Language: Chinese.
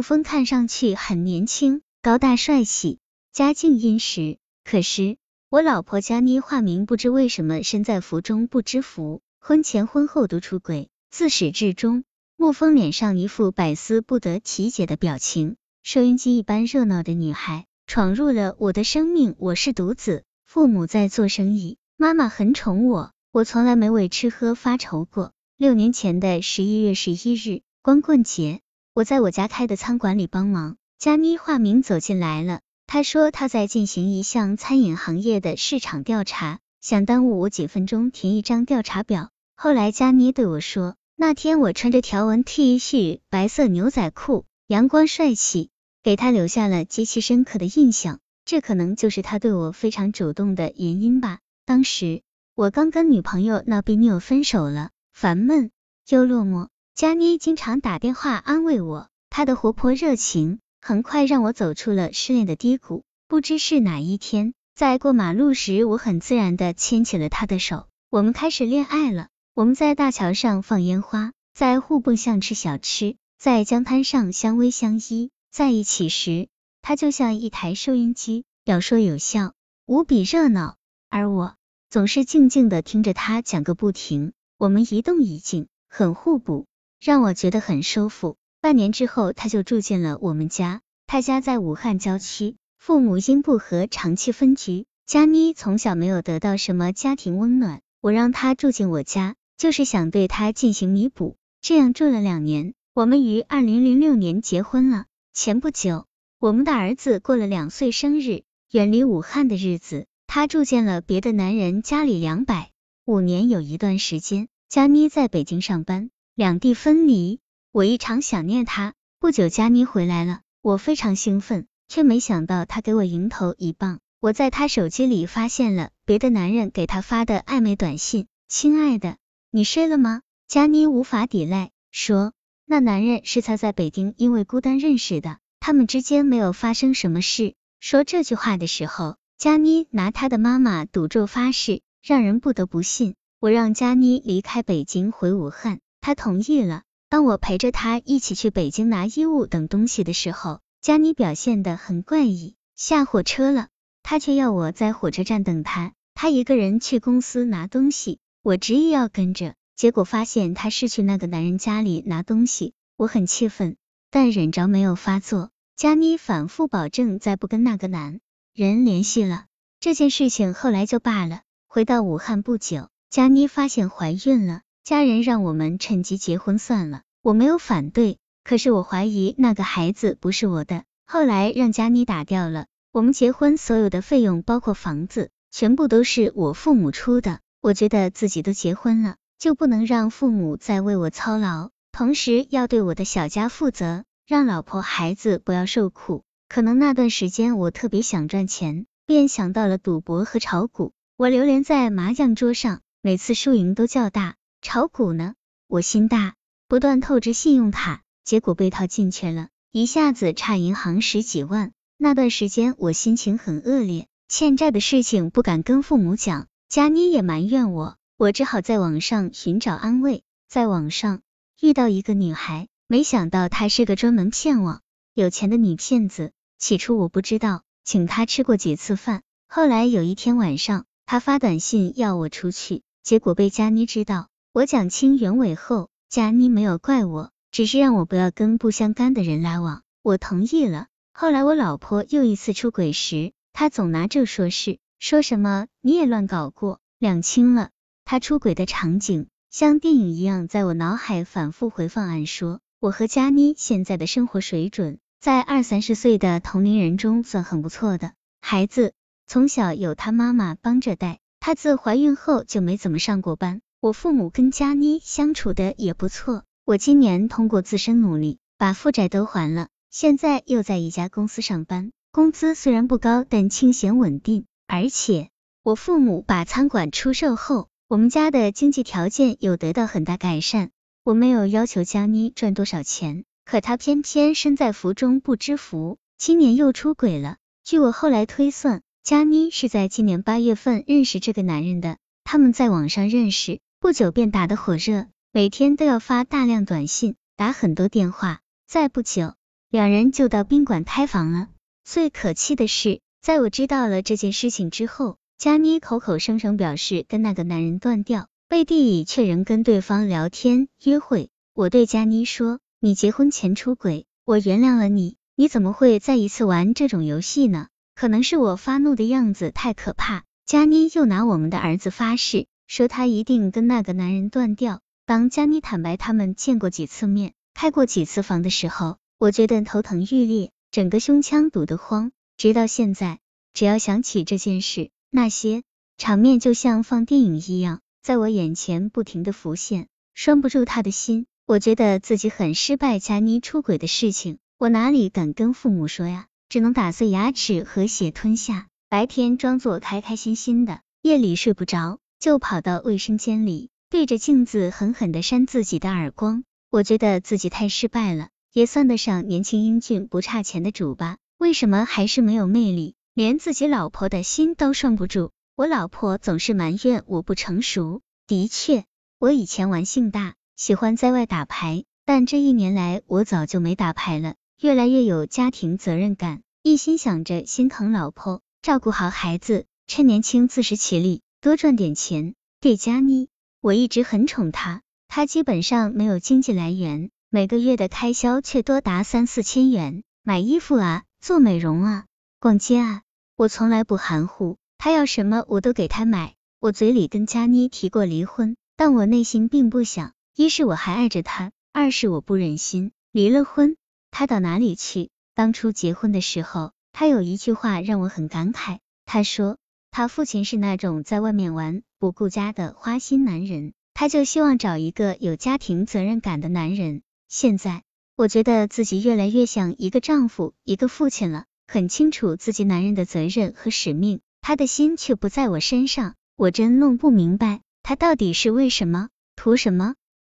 陆峰看上去很年轻，高大帅气，家境殷实。可是我老婆佳妮化名不知为什么身在福中不知福，婚前婚后都出轨。自始至终，沐风脸上一副百思不得其解的表情。收音机一般热闹的女孩闯入了我的生命，我是独子，父母在做生意，妈妈很宠我，我从来没为吃喝发愁过。六年前的十一月十一日，光棍节，我在我家开的餐馆里帮忙，佳妮化名走进来了。她说她在进行一项餐饮行业的市场调查，想耽误我几分钟填一张调查表。后来佳妮对我说，那天我穿着条纹 T 恤、白色牛仔裤，阳光帅气，给她留下了极其深刻的印象。这可能就是她对我非常主动的原因吧。当时我刚跟女朋友闹别扭分手了。烦闷又落寞，佳妮经常打电话安慰我，她的活泼热情很快让我走出了失恋的低谷。不知是哪一天，在过马路时，我很自然的牵起了她的手，我们开始恋爱了。我们在大桥上放烟花，在互蹦巷吃小吃，在江滩上相偎相依。在一起时，她就像一台收音机，有说有笑，无比热闹，而我总是静静的听着她讲个不停。我们一动一静，很互补，让我觉得很舒服。半年之后，他就住进了我们家。他家在武汉郊区，父母因不和长期分居。佳妮从小没有得到什么家庭温暖，我让他住进我家，就是想对他进行弥补。这样住了两年，我们于二零零六年结婚了。前不久，我们的儿子过了两岁生日，远离武汉的日子，他住进了别的男人家里两百。五年有一段时间，佳妮在北京上班，两地分离，我异常想念他。不久，佳妮回来了，我非常兴奋，却没想到她给我迎头一棒。我在她手机里发现了别的男人给她发的暧昧短信：“亲爱的，你睡了吗？”佳妮无法抵赖，说那男人是她在北京因为孤单认识的，他们之间没有发生什么事。说这句话的时候，佳妮拿她的妈妈赌咒发誓。让人不得不信。我让佳妮离开北京回武汉，她同意了。当我陪着她一起去北京拿衣物等东西的时候，佳妮表现的很怪异。下火车了，她却要我在火车站等她。她一个人去公司拿东西，我执意要跟着，结果发现她是去那个男人家里拿东西。我很气愤，但忍着没有发作。佳妮反复保证再不跟那个男人联系了。这件事情后来就罢了。回到武汉不久，佳妮发现怀孕了，家人让我们趁机结婚算了。我没有反对，可是我怀疑那个孩子不是我的，后来让佳妮打掉了。我们结婚所有的费用，包括房子，全部都是我父母出的。我觉得自己都结婚了，就不能让父母再为我操劳，同时要对我的小家负责，让老婆孩子不要受苦。可能那段时间我特别想赚钱，便想到了赌博和炒股。我流连在麻将桌上，每次输赢都较大。炒股呢，我心大，不断透支信用卡，结果被套进去了，一下子差银行十几万。那段时间我心情很恶劣，欠债的事情不敢跟父母讲，佳妮也埋怨我，我只好在网上寻找安慰。在网上遇到一个女孩，没想到她是个专门骗我有钱的女骗子。起初我不知道，请她吃过几次饭。后来有一天晚上。她发短信要我出去，结果被佳妮知道。我讲清原委后，佳妮没有怪我，只是让我不要跟不相干的人来往。我同意了。后来我老婆又一次出轨时，她总拿这说事，说什么你也乱搞过，两清了。他出轨的场景像电影一样在我脑海反复回放。按说，我和佳妮现在的生活水准，在二三十岁的同龄人中算很不错的。孩子。从小有他妈妈帮着带，他自怀孕后就没怎么上过班。我父母跟佳妮相处的也不错。我今年通过自身努力把负债都还了，现在又在一家公司上班，工资虽然不高，但清闲稳定。而且我父母把餐馆出售后，我们家的经济条件有得到很大改善。我没有要求佳妮赚多少钱，可她偏偏身在福中不知福，今年又出轨了。据我后来推算。佳妮是在今年八月份认识这个男人的，他们在网上认识，不久便打得火热，每天都要发大量短信，打很多电话。再不久，两人就到宾馆开房了。最可气的是，在我知道了这件事情之后，佳妮口口声声表示跟那个男人断掉，背地里却仍跟对方聊天约会。我对佳妮说：“你结婚前出轨，我原谅了你，你怎么会再一次玩这种游戏呢？”可能是我发怒的样子太可怕，佳妮又拿我们的儿子发誓，说他一定跟那个男人断掉。当佳妮坦白他们见过几次面，开过几次房的时候，我觉得头疼欲裂，整个胸腔堵得慌。直到现在，只要想起这件事。那些场面就像放电影一样，在我眼前不停的浮现，拴不住他的心。我觉得自己很失败，佳妮出轨的事情，我哪里敢跟父母说呀？只能打碎牙齿和血吞下。白天装作开开心心的，夜里睡不着，就跑到卫生间里，对着镜子狠狠的扇自己的耳光。我觉得自己太失败了，也算得上年轻英俊不差钱的主吧？为什么还是没有魅力？连自己老婆的心都拴不住，我老婆总是埋怨我不成熟。的确，我以前玩性大，喜欢在外打牌，但这一年来我早就没打牌了，越来越有家庭责任感，一心想着心疼老婆，照顾好孩子，趁年轻自食其力，多赚点钱给佳妮。我一直很宠她，她基本上没有经济来源，每个月的开销却多达三四千元，买衣服啊，做美容啊。逛街啊，我从来不含糊，她要什么我都给她买。我嘴里跟佳妮提过离婚，但我内心并不想。一是我还爱着她，二是我不忍心离了婚她到哪里去。当初结婚的时候，她有一句话让我很感慨。她说他父亲是那种在外面玩不顾家的花心男人，他就希望找一个有家庭责任感的男人。现在我觉得自己越来越像一个丈夫，一个父亲了。很清楚自己男人的责任和使命，他的心却不在我身上，我真弄不明白他到底是为什么，图什么。